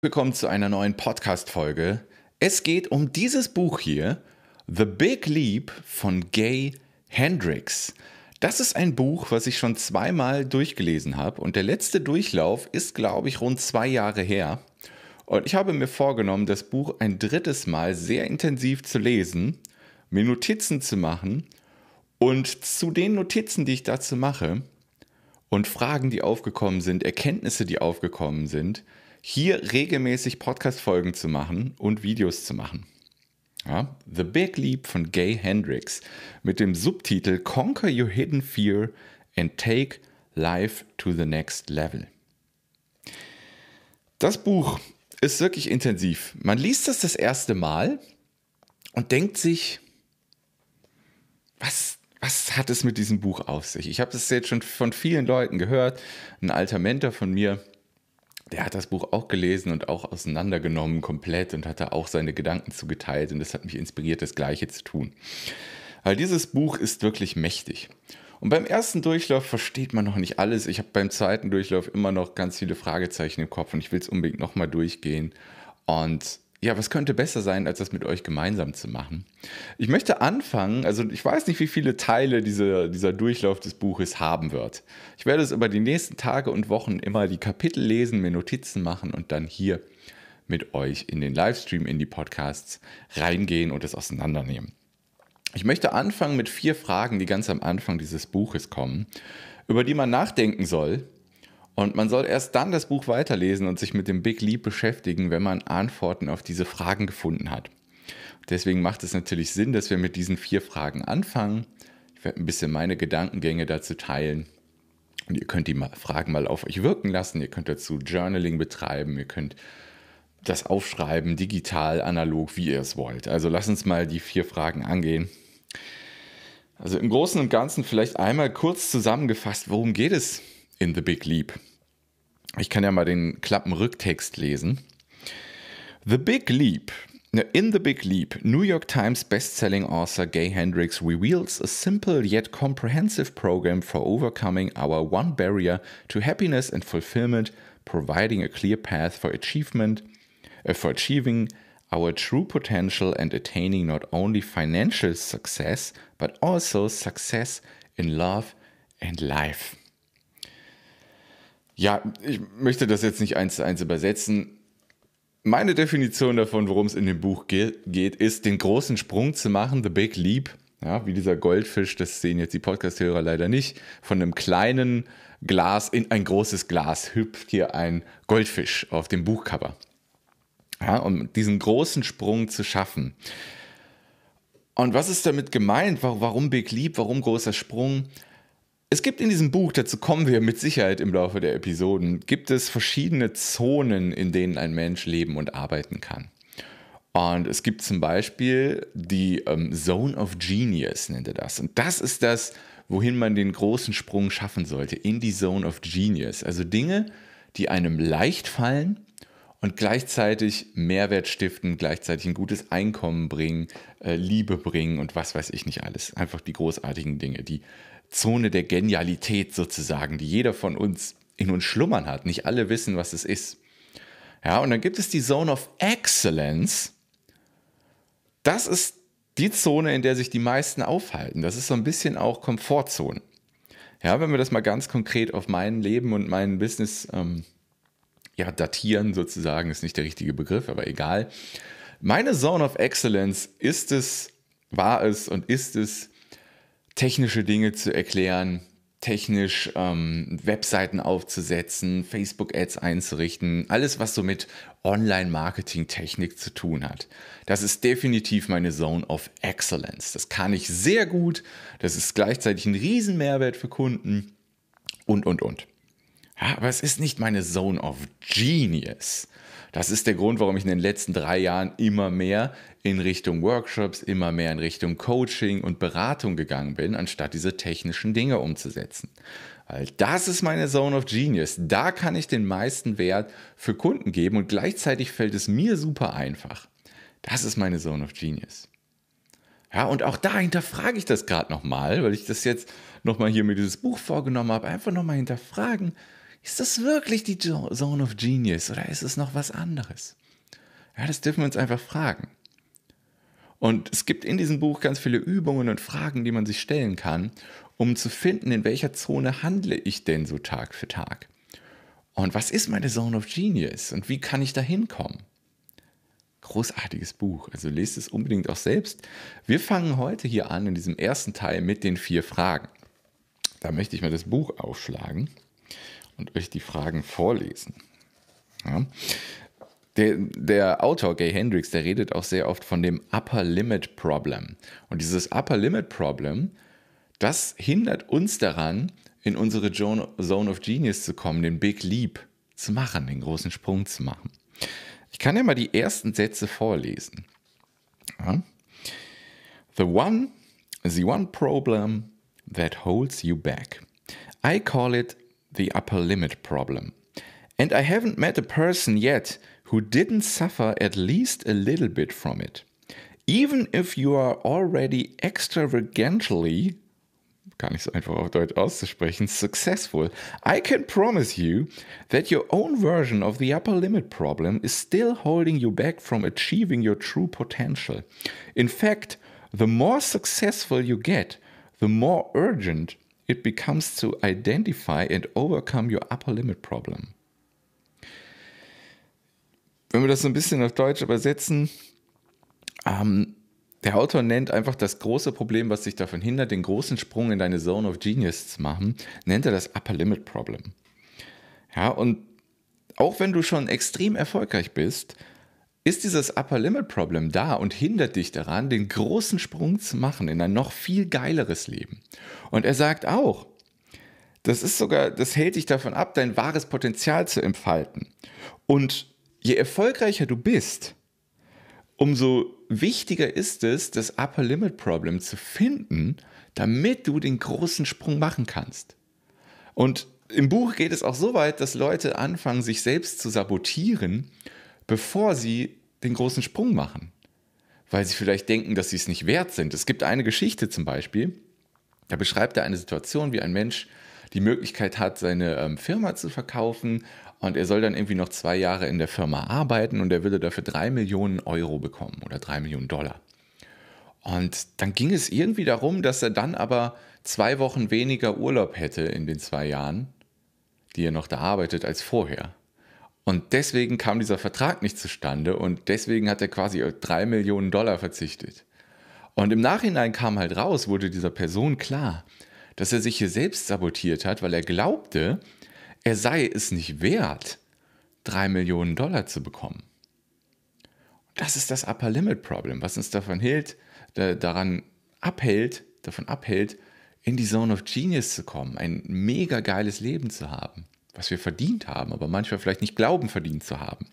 Willkommen zu einer neuen Podcast-Folge. Es geht um dieses Buch hier, The Big Leap von Gay Hendricks. Das ist ein Buch, was ich schon zweimal durchgelesen habe und der letzte Durchlauf ist, glaube ich, rund zwei Jahre her. Und ich habe mir vorgenommen, das Buch ein drittes Mal sehr intensiv zu lesen, mir Notizen zu machen und zu den Notizen, die ich dazu mache und Fragen, die aufgekommen sind, Erkenntnisse, die aufgekommen sind, hier regelmäßig Podcast-Folgen zu machen und Videos zu machen. Ja, The Big Leap von Gay Hendricks mit dem Subtitel Conquer Your Hidden Fear and Take Life to the Next Level. Das Buch ist wirklich intensiv. Man liest das das erste Mal und denkt sich, was, was hat es mit diesem Buch auf sich? Ich habe das jetzt schon von vielen Leuten gehört. Ein alter Mentor von mir, der hat das Buch auch gelesen und auch auseinandergenommen komplett und hat da auch seine Gedanken zugeteilt und das hat mich inspiriert, das Gleiche zu tun. Weil dieses Buch ist wirklich mächtig. Und beim ersten Durchlauf versteht man noch nicht alles. Ich habe beim zweiten Durchlauf immer noch ganz viele Fragezeichen im Kopf und ich will es unbedingt nochmal durchgehen. Und ja, was könnte besser sein, als das mit euch gemeinsam zu machen? Ich möchte anfangen, also ich weiß nicht, wie viele Teile diese, dieser Durchlauf des Buches haben wird. Ich werde es über die nächsten Tage und Wochen immer die Kapitel lesen, mir Notizen machen und dann hier mit euch in den Livestream, in die Podcasts reingehen und es auseinandernehmen. Ich möchte anfangen mit vier Fragen, die ganz am Anfang dieses Buches kommen, über die man nachdenken soll, und man soll erst dann das Buch weiterlesen und sich mit dem Big Leap beschäftigen, wenn man Antworten auf diese Fragen gefunden hat. Deswegen macht es natürlich Sinn, dass wir mit diesen vier Fragen anfangen. Ich werde ein bisschen meine Gedankengänge dazu teilen. Und ihr könnt die Fragen mal auf euch wirken lassen. Ihr könnt dazu Journaling betreiben. Ihr könnt das aufschreiben, digital, analog, wie ihr es wollt. Also lasst uns mal die vier Fragen angehen. Also im Großen und Ganzen vielleicht einmal kurz zusammengefasst, worum geht es in The Big Leap? Ich kann ja mal den Klappenrücktext lesen. The Big Leap. In The Big Leap, New York Times bestselling author Gay Hendricks reveals a simple yet comprehensive program for overcoming our one barrier to happiness and fulfillment, providing a clear path for achievement, uh, for achieving our true potential and attaining not only financial success, but also success in love and life. Ja, ich möchte das jetzt nicht eins zu eins übersetzen. Meine Definition davon, worum es in dem Buch geht, ist, den großen Sprung zu machen, the big leap, ja, wie dieser Goldfisch, das sehen jetzt die Podcast-Hörer leider nicht, von einem kleinen Glas in ein großes Glas hüpft hier ein Goldfisch auf dem Buchcover. Ja, um diesen großen Sprung zu schaffen. Und was ist damit gemeint? Warum Big Leap? Warum großer Sprung? Es gibt in diesem Buch, dazu kommen wir mit Sicherheit im Laufe der Episoden, gibt es verschiedene Zonen, in denen ein Mensch leben und arbeiten kann. Und es gibt zum Beispiel die ähm, Zone of Genius, nennt er das. Und das ist das, wohin man den großen Sprung schaffen sollte, in die Zone of Genius. Also Dinge, die einem leicht fallen und gleichzeitig Mehrwert stiften, gleichzeitig ein gutes Einkommen bringen, äh, Liebe bringen und was weiß ich nicht alles. Einfach die großartigen Dinge, die Zone der Genialität sozusagen, die jeder von uns in uns schlummern hat. Nicht alle wissen, was es ist. Ja, und dann gibt es die Zone of Excellence. Das ist die Zone, in der sich die meisten aufhalten. Das ist so ein bisschen auch Komfortzone. Ja, wenn wir das mal ganz konkret auf mein Leben und mein Business ähm, ja, datieren, sozusagen, ist nicht der richtige Begriff, aber egal. Meine Zone of Excellence ist es, war es und ist es, technische Dinge zu erklären, technisch ähm, Webseiten aufzusetzen, Facebook-Ads einzurichten, alles, was so mit Online-Marketing-Technik zu tun hat. Das ist definitiv meine Zone of Excellence. Das kann ich sehr gut. Das ist gleichzeitig ein Riesenmehrwert für Kunden und, und, und. Ja, aber es ist nicht meine Zone of Genius. Das ist der Grund, warum ich in den letzten drei Jahren immer mehr in Richtung Workshops, immer mehr in Richtung Coaching und Beratung gegangen bin, anstatt diese technischen Dinge umzusetzen. Weil das ist meine Zone of Genius. Da kann ich den meisten Wert für Kunden geben und gleichzeitig fällt es mir super einfach. Das ist meine Zone of Genius. Ja, und auch da hinterfrage ich das gerade nochmal, weil ich das jetzt nochmal hier mir dieses Buch vorgenommen habe. Einfach nochmal hinterfragen. Ist das wirklich die Zone of Genius oder ist es noch was anderes? Ja, das dürfen wir uns einfach fragen. Und es gibt in diesem Buch ganz viele Übungen und Fragen, die man sich stellen kann, um zu finden, in welcher Zone handle ich denn so Tag für Tag. Und was ist meine Zone of Genius und wie kann ich da hinkommen? Großartiges Buch, also lest es unbedingt auch selbst. Wir fangen heute hier an in diesem ersten Teil mit den vier Fragen. Da möchte ich mal das Buch aufschlagen und euch die Fragen vorlesen. Ja. Der, der, Autor Gay Hendricks, der redet auch sehr oft von dem Upper Limit Problem. Und dieses Upper Limit Problem, das hindert uns daran, in unsere Zone of Genius zu kommen, den Big Leap zu machen, den großen Sprung zu machen. Ich kann ja mal die ersten Sätze vorlesen. Ja. The one, the one problem that holds you back. I call it the upper limit problem. And I haven't met a person yet who didn't suffer at least a little bit from it. Even if you are already extravagantly, gar nicht so einfach auf Deutsch auszusprechen, successful, I can promise you that your own version of the upper limit problem is still holding you back from achieving your true potential. In fact, the more successful you get, the more urgent it becomes to identify and overcome your upper limit problem. wenn wir das so ein bisschen auf Deutsch übersetzen, ähm, der Autor nennt einfach das große Problem, was dich davon hindert, den großen Sprung in deine Zone of Genius zu machen, nennt er das Upper Limit Problem. Ja, und auch wenn du schon extrem erfolgreich bist, ist dieses Upper Limit Problem da und hindert dich daran, den großen Sprung zu machen in ein noch viel geileres Leben. Und er sagt auch, das ist sogar, das hält dich davon ab, dein wahres Potenzial zu entfalten. Und je erfolgreicher du bist, umso wichtiger ist es, das Upper Limit Problem zu finden, damit du den großen Sprung machen kannst. Und im Buch geht es auch so weit, dass Leute anfangen, sich selbst zu sabotieren, bevor sie den großen Sprung machen. Weil sie vielleicht denken, dass sie es nicht wert sind. Es gibt eine Geschichte zum Beispiel, da beschreibt er eine Situation, wie ein Mensch die Möglichkeit hat, seine ähm, Firma zu verkaufen und er soll dann irgendwie noch zwei Jahre in der Firma arbeiten und er würde dafür drei Millionen Euro bekommen oder drei Millionen Dollar. Und dann ging es irgendwie darum, dass er dann aber zwei Wochen weniger Urlaub hätte in den zwei Jahren, die er noch da arbeitet, als vorher. Und deswegen kam dieser Vertrag nicht zustande und deswegen hat er quasi drei Millionen Dollar verzichtet. Und im Nachhinein kam halt raus, wurde dieser Person klar, dass er sich hier selbst sabotiert hat, weil er glaubte, er sei es nicht wert, drei Millionen Dollar zu bekommen. Das ist das Upper Limit Problem, was uns davon hält, daran abhält, davon abhält, in die Zone of Genius zu kommen, ein mega geiles Leben zu haben, was wir verdient haben, aber manchmal vielleicht nicht glauben, verdient zu haben.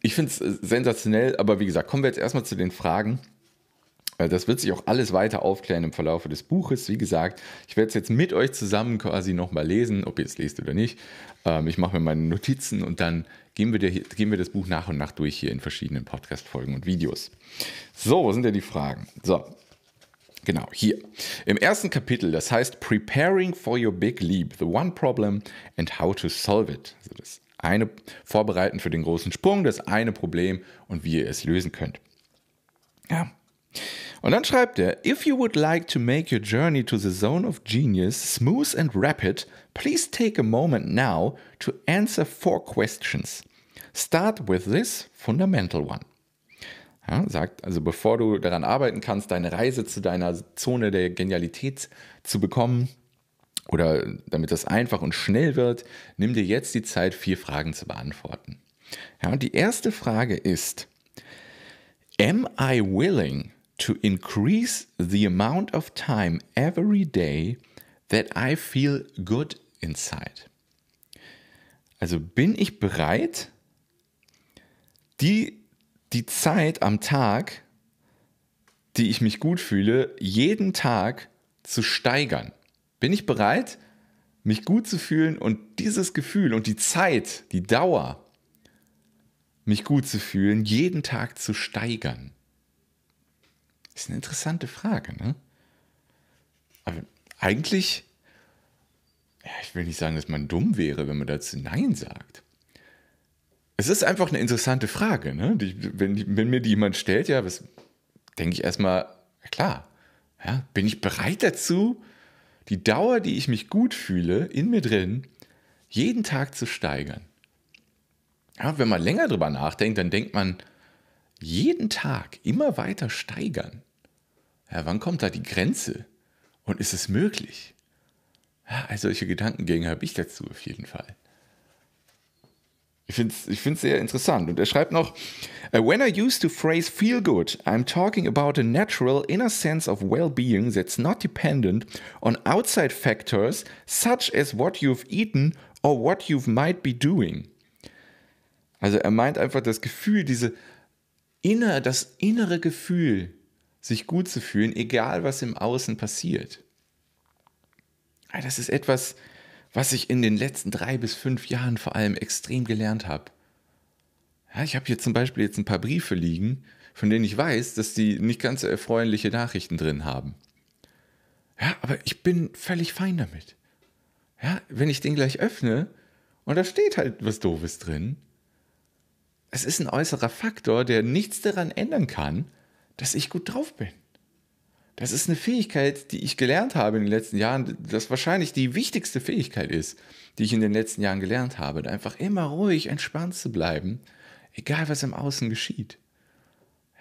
Ich finde es äh, sensationell, aber wie gesagt, kommen wir jetzt erstmal zu den Fragen. Das wird sich auch alles weiter aufklären im Verlauf des Buches. Wie gesagt, ich werde es jetzt mit euch zusammen quasi nochmal lesen, ob ihr es lest oder nicht. Ähm, ich mache mir meine Notizen und dann gehen wir, gehen wir das Buch nach und nach durch hier in verschiedenen Podcast-Folgen und Videos. So, wo sind denn die Fragen? So, Genau, hier. Im ersten Kapitel, das heißt Preparing for Your Big Leap, The One Problem and How to Solve It. Also das eine Vorbereiten für den großen Sprung, das eine Problem und wie ihr es lösen könnt. Ja, und dann schreibt er, if you would like to make your journey to the zone of genius smooth and rapid, please take a moment now to answer four questions. Start with this fundamental one. Ja, sagt, also bevor du daran arbeiten kannst, deine Reise zu deiner Zone der Genialität zu bekommen, oder damit das einfach und schnell wird, nimm dir jetzt die Zeit, vier Fragen zu beantworten. Ja, und die erste Frage ist, Am I willing to increase the amount of time every day that I feel good inside. Also bin ich bereit, die, die Zeit am Tag, die ich mich gut fühle, jeden Tag zu steigern? Bin ich bereit, mich gut zu fühlen und dieses Gefühl und die Zeit, die Dauer, mich gut zu fühlen, jeden Tag zu steigern? ist eine interessante Frage, ne? Aber eigentlich ja, ich will nicht sagen, dass man dumm wäre, wenn man dazu Nein sagt. Es ist einfach eine interessante Frage. Ne? Die, wenn, wenn, mir die jemand stellt, ja, was denke ich erstmal, klar, ja, bin ich bereit dazu, die Dauer, die ich mich gut fühle, in mir drin, jeden Tag zu steigern. Ja, wenn man länger drüber nachdenkt, dann denkt man, jeden Tag immer weiter steigern. Ja, wann kommt da die Grenze? Und ist es möglich? Ja, also solche Gedankengänge habe ich dazu auf jeden Fall. Ich finde es ich find's sehr interessant. Und er schreibt noch, uh, When I use the phrase feel good, I'm talking about a natural inner sense of well-being that's not dependent on outside factors such as what you've eaten or what you might be doing. Also er meint einfach das Gefühl, diese inner, das innere Gefühl, sich gut zu fühlen, egal was im Außen passiert. Das ist etwas, was ich in den letzten drei bis fünf Jahren vor allem extrem gelernt habe. Ja, ich habe hier zum Beispiel jetzt ein paar Briefe liegen, von denen ich weiß, dass die nicht ganz so erfreuliche Nachrichten drin haben. Ja, aber ich bin völlig fein damit. Ja, wenn ich den gleich öffne und da steht halt was Doofes drin, es ist ein äußerer Faktor, der nichts daran ändern kann, dass ich gut drauf bin. Das ist eine Fähigkeit, die ich gelernt habe in den letzten Jahren, das wahrscheinlich die wichtigste Fähigkeit ist, die ich in den letzten Jahren gelernt habe, einfach immer ruhig, entspannt zu bleiben, egal was im Außen geschieht.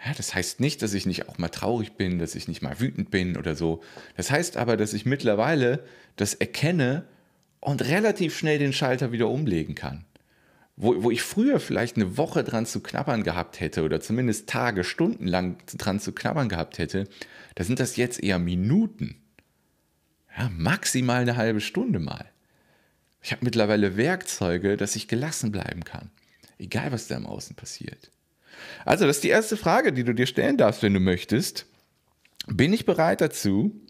Ja, das heißt nicht, dass ich nicht auch mal traurig bin, dass ich nicht mal wütend bin oder so. Das heißt aber, dass ich mittlerweile das erkenne und relativ schnell den Schalter wieder umlegen kann wo, wo ich früher vielleicht eine Woche dran zu knabbern gehabt hätte oder zumindest Tage, Stunden lang dran zu knabbern gehabt hätte, da sind das jetzt eher Minuten. Ja, maximal eine halbe Stunde mal. Ich habe mittlerweile Werkzeuge, dass ich gelassen bleiben kann. Egal, was da im Außen passiert. Also, das ist die erste Frage, die du dir stellen darfst, wenn du möchtest. Bin ich bereit dazu,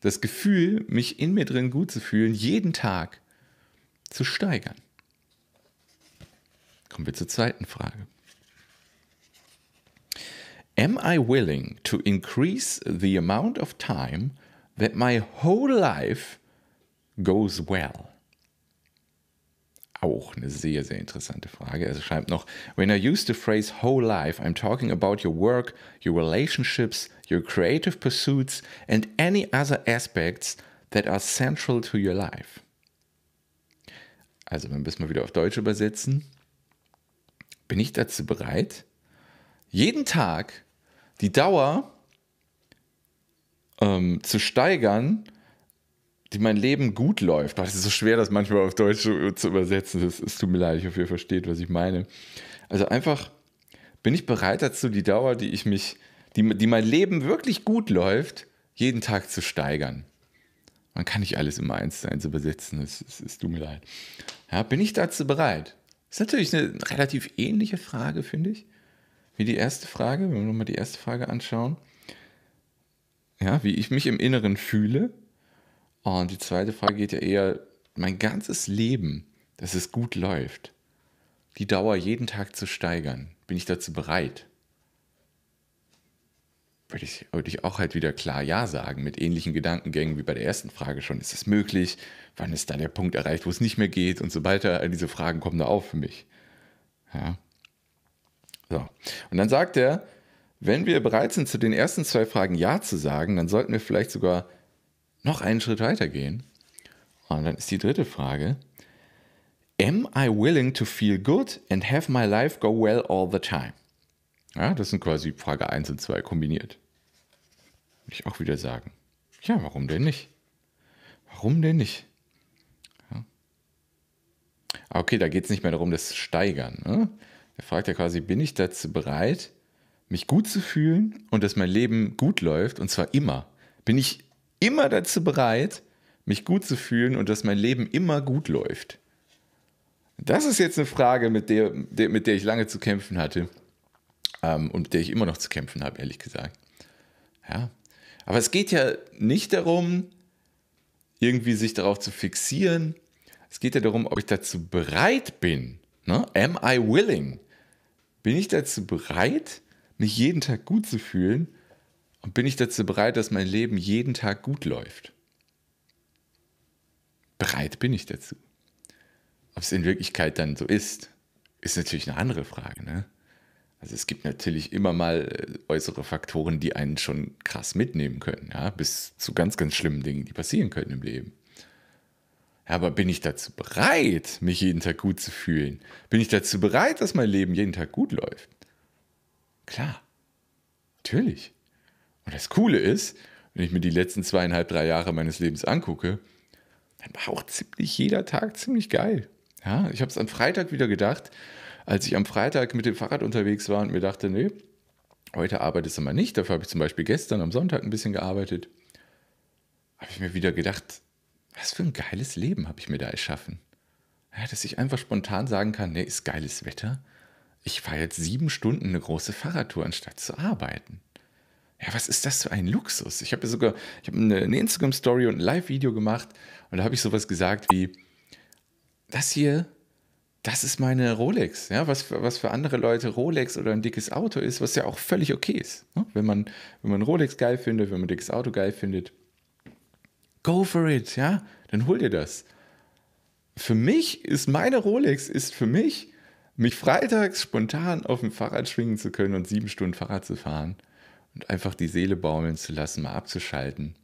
das Gefühl, mich in mir drin gut zu fühlen, jeden Tag zu steigern? Kommen wir zur zweiten Frage. Am I willing to increase the amount of time that my whole life goes well? Auch eine sehr, sehr interessante Frage. Er schreibt noch, when I use the phrase whole life, I'm talking about your work, your relationships, your creative pursuits and any other aspects that are central to your life. Also, wenn wir es mal wieder auf Deutsch übersetzen, bin ich dazu bereit, jeden Tag die Dauer ähm, zu steigern, die mein Leben gut läuft. Es ist so schwer, das manchmal auf Deutsch zu, übersetzen. Es tut mir leid, ich hoffe, ihr versteht, was ich meine. Also einfach bin ich bereit dazu, die Dauer, die ich mich, die, die mein Leben wirklich gut läuft, jeden Tag zu steigern. Man kann nicht alles immer eins zu eins übersetzen, es, es, es tut mir leid. Ja, bin ich dazu bereit? Ist natürlich eine relativ ähnliche Frage, finde ich, wie die erste Frage, wenn wir nochmal die erste Frage anschauen. Ja, wie ich mich im Inneren fühle. Und die zweite Frage geht ja eher, mein ganzes Leben, dass es gut läuft, die Dauer jeden Tag zu steigern. Bin ich dazu bereit? Würde ich, würde ich auch halt wieder klar Ja sagen, mit ähnlichen Gedankengängen wie bei der ersten Frage schon. Ist es möglich? Wann ist da der Punkt erreicht, wo es nicht mehr geht und so weiter? All diese Fragen kommen da auf für mich. Ja. So. Und dann sagt er, wenn wir bereit sind, zu den ersten zwei Fragen Ja zu sagen, dann sollten wir vielleicht sogar noch einen Schritt weiter gehen. Und dann ist die dritte Frage, Am I willing to feel good and have my life go well all the time? Ja, das sind quasi Frage 1 und 2 kombiniert. Würde ich auch wieder sagen. Ja, warum denn nicht? Warum denn nicht? Ja. Ah, okay, da geht es nicht mehr darum, das steigern. Ne? Er fragt ja quasi, bin ich dazu bereit, mich gut zu fühlen und dass mein Leben gut läuft und zwar immer? Bin ich immer dazu bereit, mich gut zu fühlen und dass mein Leben immer gut läuft? Das ist jetzt eine Frage, mit der, mit der ich lange zu kämpfen hatte ähm, und mit der ich immer noch zu kämpfen habe, ehrlich gesagt. Ja. Aber es geht ja nicht darum, irgendwie sich darauf zu fixieren. Es geht ja darum, ob ich dazu bereit bin. Ne? Am I willing? Bin ich dazu bereit, mich jeden Tag gut zu fühlen? Und bin ich dazu bereit, dass mein Leben jeden Tag gut läuft? bereit bin ich dazu. Ob es in Wirklichkeit dann so ist, ist natürlich eine andere Frage. Ne? Also es gibt natürlich immer mal äh, äußere Faktoren, die einen schon krass mitnehmen können, ja, bis zu ganz, ganz schlimmen Dingen, die passieren können im Leben. Aber bin ich dazu bereit, mich jeden Tag gut zu fühlen? Bin ich dazu bereit, dass mein Leben jeden Tag gut läuft? Klar, natürlich. Und das Coole ist, wenn ich mir die letzten zweieinhalb, drei Jahre meines Lebens angucke, dann war auch ziemlich jeder Tag ziemlich geil. Ja, ich habe es am Freitag wieder gedacht, als ich am Freitag mit dem Fahrrad unterwegs war und mir dachte, nee, heute arbeitest du mal nicht. Dafür habe ich zum Beispiel gestern am Sonntag ein bisschen gearbeitet. Habe ich mir wieder gedacht, was für ein geiles Leben habe ich mir da erschaffen. Ja, dass ich einfach spontan sagen kann, nee, ist geiles Wetter. Ich fahre jetzt sieben Stunden eine große Fahrradtour, anstatt zu arbeiten. Ja, was ist das für ein Luxus? Ich habe ja sogar, ich eine, eine Instagram-Story und ein Live-Video gemacht und da habe ich sowas gesagt wie, das hier, das ist meine Rolex. Ja, was für, was für andere Leute Rolex oder ein dickes Auto ist, was ja auch völlig okay ist. Ne? Wenn man, wenn man Rolex geil findet, wenn man ein dickes Auto geil findet, go for it, ja, dann hol dir das. Für mich ist meine Rolex, ist für mich, mich freitags spontan auf dem Fahrrad schwingen zu können und sieben Stunden Fahrrad zu fahren und einfach die Seele baumeln zu lassen, mal abzuschalten.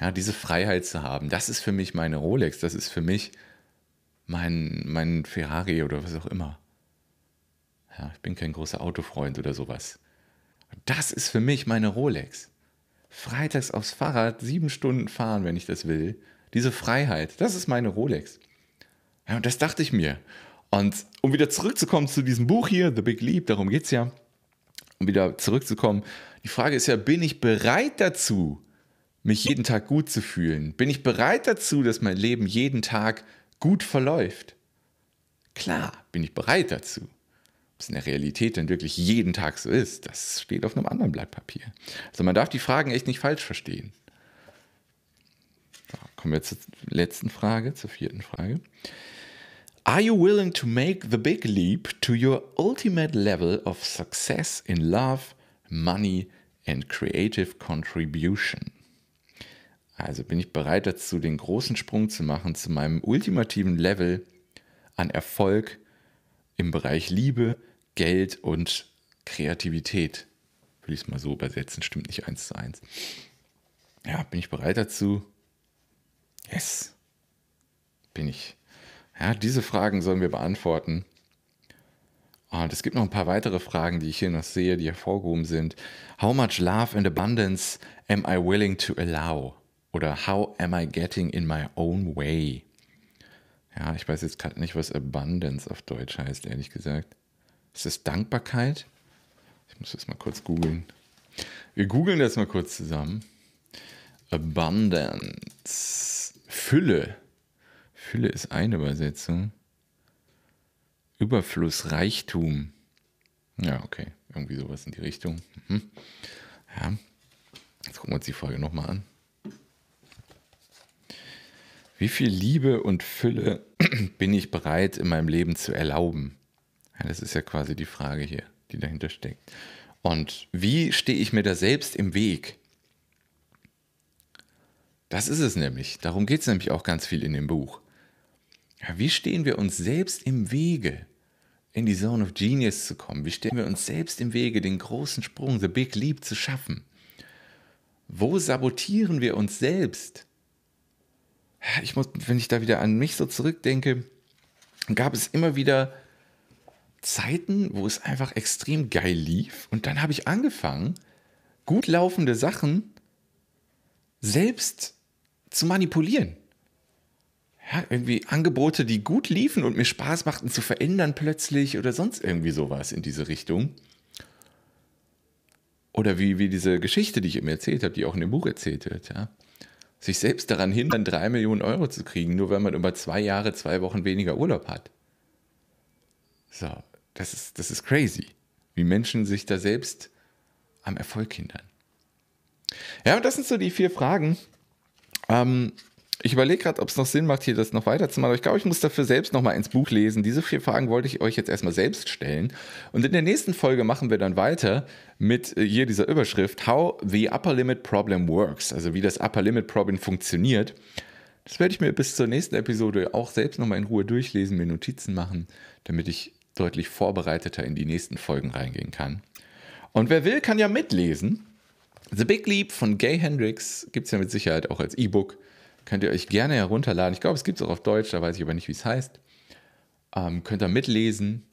Ja, diese Freiheit zu haben, das ist für mich meine Rolex, das ist für mich mein, mein Ferrari oder was auch immer. Ja, ich bin kein großer Autofreund oder sowas. Das ist für mich meine Rolex. Freitags aufs Fahrrad sieben Stunden fahren, wenn ich das will. Diese Freiheit, das ist meine Rolex. Ja, und das dachte ich mir. Und um wieder zurückzukommen zu diesem Buch hier, The Big Leap, darum geht es ja, um wieder zurückzukommen, die Frage ist ja, bin ich bereit dazu, mich jeden Tag gut zu fühlen? Bin ich bereit dazu, dass mein Leben jeden Tag gut verläuft? Klar, bin ich bereit dazu. Ob es in der Realität denn wirklich jeden Tag so ist, das steht auf einem anderen Blatt Papier. Also man darf die Fragen echt nicht falsch verstehen. So, kommen wir zur letzten Frage, zur vierten Frage. Are you willing to make the big leap to your ultimate level of success in love, money and creative contribution? Also bin ich bereit dazu, den großen Sprung zu machen zu meinem ultimativen Level an Erfolg im Bereich Liebe, Geld und Kreativität. Will ich es mal so übersetzen, stimmt nicht eins zu eins. Ja, bin ich bereit dazu? Yes. Bin ich. Ja, diese Fragen sollen wir beantworten. Und es gibt noch ein paar weitere Fragen, die ich hier noch sehe, die hervorgehoben sind. How much love and abundance am I willing to allow? Oder How am I getting in my own way? Ja, ich weiß jetzt gerade nicht, was Abundance auf Deutsch heißt, ehrlich gesagt. Ist das Dankbarkeit? Ich muss das mal kurz googeln. Wir googeln das mal kurz zusammen. Abundance. Fülle. Fülle ist eine Übersetzung. Überfluss, Reichtum. Ja, okay. Irgendwie sowas in die Richtung. Mhm. Ja. Jetzt gucken wir uns die Folge nochmal an. Wie viel Liebe und Fülle bin ich bereit in meinem Leben zu erlauben? Ja, das ist ja quasi die Frage hier, die dahinter steckt. Und wie stehe ich mir da selbst im Weg? Das ist es nämlich. Darum geht es nämlich auch ganz viel in dem Buch. Ja, wie stehen wir uns selbst im Wege, in die Zone of Genius zu kommen? Wie stehen wir uns selbst im Wege, den großen Sprung, the big leap zu schaffen? Wo sabotieren wir uns selbst? Ich muss, wenn ich da wieder an mich so zurückdenke, gab es immer wieder Zeiten, wo es einfach extrem geil lief. Und dann habe ich angefangen, gut laufende Sachen selbst zu manipulieren. Ja, irgendwie Angebote, die gut liefen und mir Spaß machten, zu verändern plötzlich oder sonst irgendwie sowas in diese Richtung. Oder wie, wie diese Geschichte, die ich eben erzählt habe, die auch in dem Buch erzählt wird. Ja sich selbst daran hindern, drei Millionen Euro zu kriegen, nur weil man über zwei Jahre, zwei Wochen weniger Urlaub hat. So, das ist, das ist crazy, wie Menschen sich da selbst am Erfolg hindern. Ja, und das sind so die vier Fragen. Ähm, ich überlege gerade, ob es noch Sinn macht, hier das noch weiterzumachen. Aber ich glaube, ich muss dafür selbst noch mal ins Buch lesen. Diese vier Fragen wollte ich euch jetzt erstmal selbst stellen. Und in der nächsten Folge machen wir dann weiter mit äh, hier dieser Überschrift How the Upper Limit Problem Works. Also wie das Upper Limit Problem funktioniert. Das werde ich mir bis zur nächsten Episode auch selbst nochmal in Ruhe durchlesen, mir Notizen machen, damit ich deutlich vorbereiteter in die nächsten Folgen reingehen kann. Und wer will, kann ja mitlesen. The Big Leap von Gay Hendrix gibt es ja mit Sicherheit auch als E-Book. Könnt ihr euch gerne herunterladen. Ich glaube, es gibt es auch auf Deutsch, da weiß ich aber nicht, wie es heißt. Ähm, könnt ihr mitlesen.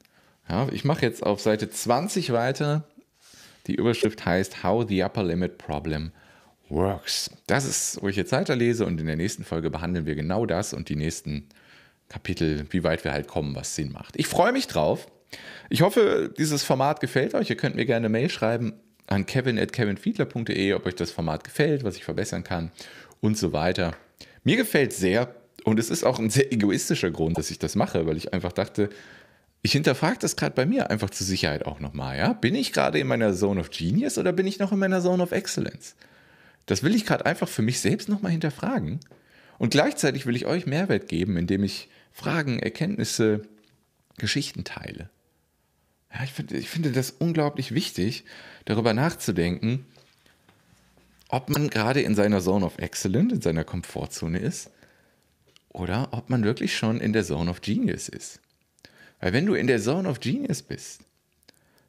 Ja, ich mache jetzt auf Seite 20 weiter. Die Überschrift heißt How the Upper Limit Problem Works. Das ist, wo ich jetzt weiterlese und in der nächsten Folge behandeln wir genau das und die nächsten Kapitel, wie weit wir halt kommen, was Sinn macht. Ich freue mich drauf. Ich hoffe, dieses Format gefällt euch. Ihr könnt mir gerne eine Mail schreiben an kevin at kevinfiedler.de, ob euch das Format gefällt, was ich verbessern kann und so weiter. Mir gefällt sehr und es ist auch ein sehr egoistischer Grund, dass ich das mache, weil ich einfach dachte, ich hinterfrage das gerade bei mir einfach zur Sicherheit auch nochmal. Ja? Bin ich gerade in meiner Zone of Genius oder bin ich noch in meiner Zone of Excellence? Das will ich gerade einfach für mich selbst nochmal hinterfragen. Und gleichzeitig will ich euch Mehrwert geben, indem ich Fragen, Erkenntnisse, Geschichten teile. Ja, ich, find, ich finde das unglaublich wichtig, darüber nachzudenken, ob man gerade in seiner Zone of Excellence, in seiner Komfortzone ist, oder ob man wirklich schon in der Zone of Genius ist. Weil wenn du in der Zone of Genius bist,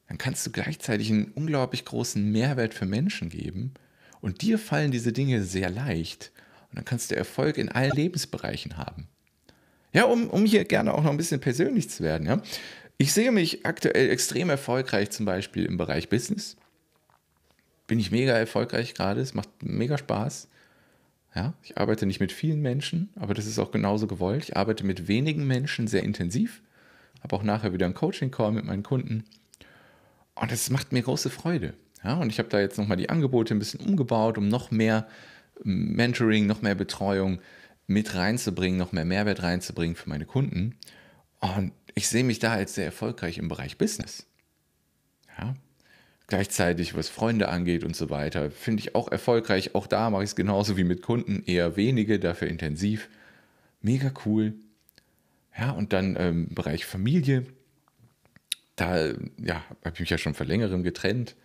dann kannst du gleichzeitig einen unglaublich großen Mehrwert für Menschen geben und dir fallen diese Dinge sehr leicht und dann kannst du Erfolg in allen Lebensbereichen haben. Ja, um, um hier gerne auch noch ein bisschen persönlich zu werden. Ja. Ich sehe mich aktuell extrem erfolgreich, zum Beispiel im Bereich Business. Bin ich mega erfolgreich gerade, es macht mega Spaß. Ja, ich arbeite nicht mit vielen Menschen, aber das ist auch genauso gewollt. Ich arbeite mit wenigen Menschen sehr intensiv habe auch nachher wieder einen Coaching-Call mit meinen Kunden. Und es macht mir große Freude. Ja, und ich habe da jetzt nochmal die Angebote ein bisschen umgebaut, um noch mehr ähm, Mentoring, noch mehr Betreuung mit reinzubringen, noch mehr Mehrwert reinzubringen für meine Kunden. Und ich sehe mich da als sehr erfolgreich im Bereich Business. Ja, gleichzeitig, was Freunde angeht und so weiter, finde ich auch erfolgreich. Auch da mache ich es genauso wie mit Kunden, eher wenige, dafür intensiv. Mega cool. Ja, und dann im ähm, Bereich Familie, da ja, habe ich mich ja schon vor längerem getrennt.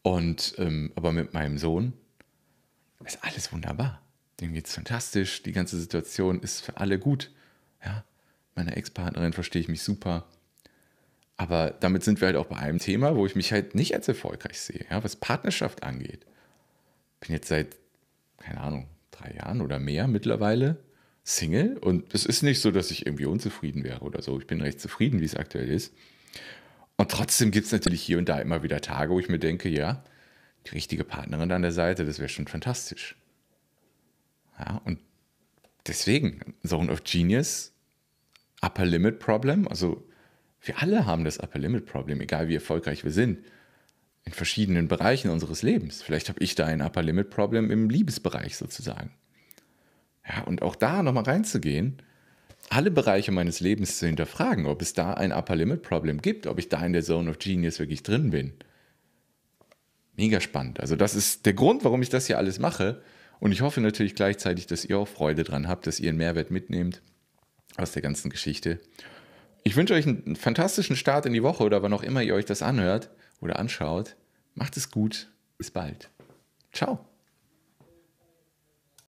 Und ähm, aber mit meinem Sohn ist alles wunderbar. Dem geht es fantastisch. Die ganze Situation ist für alle gut. Ja, meine Ex-Partnerin verstehe ich mich super. Aber damit sind wir halt auch bei einem Thema, wo ich mich halt nicht als erfolgreich sehe, ja, was Partnerschaft angeht. Bin jetzt seit, keine Ahnung, drei Jahren oder mehr mittlerweile Single und es ist nicht so, dass ich irgendwie unzufrieden wäre oder so. Ich bin recht zufrieden, wie es aktuell ist. Und trotzdem gibt es natürlich hier und da immer wieder Tage, wo ich mir denke, ja, die richtige Partnerin an der Seite, das wäre schon fantastisch. Ja, und deswegen, Zone of Genius, Upper Limit Problem, also wir alle haben das Upper Limit Problem, egal wie erfolgreich wir sind, in verschiedenen Bereichen unseres Lebens. Vielleicht habe ich da ein Upper Limit Problem im Liebesbereich sozusagen. Ja, und auch da nochmal reinzugehen, alle Bereiche meines Lebens zu hinterfragen, ob es da ein Upper Limit Problem gibt, ob ich da in der Zone of Genius wirklich drin bin. Mega spannend. Also das ist der Grund, warum ich das hier alles mache. Und ich hoffe natürlich gleichzeitig, dass ihr auch Freude dran habt, dass ihr einen Mehrwert mitnehmt aus der ganzen Geschichte. Ich wünsche euch einen fantastischen Start in die Woche oder wann auch immer ihr euch das anhört oder anschaut. Macht es gut. Bis bald. Ciao.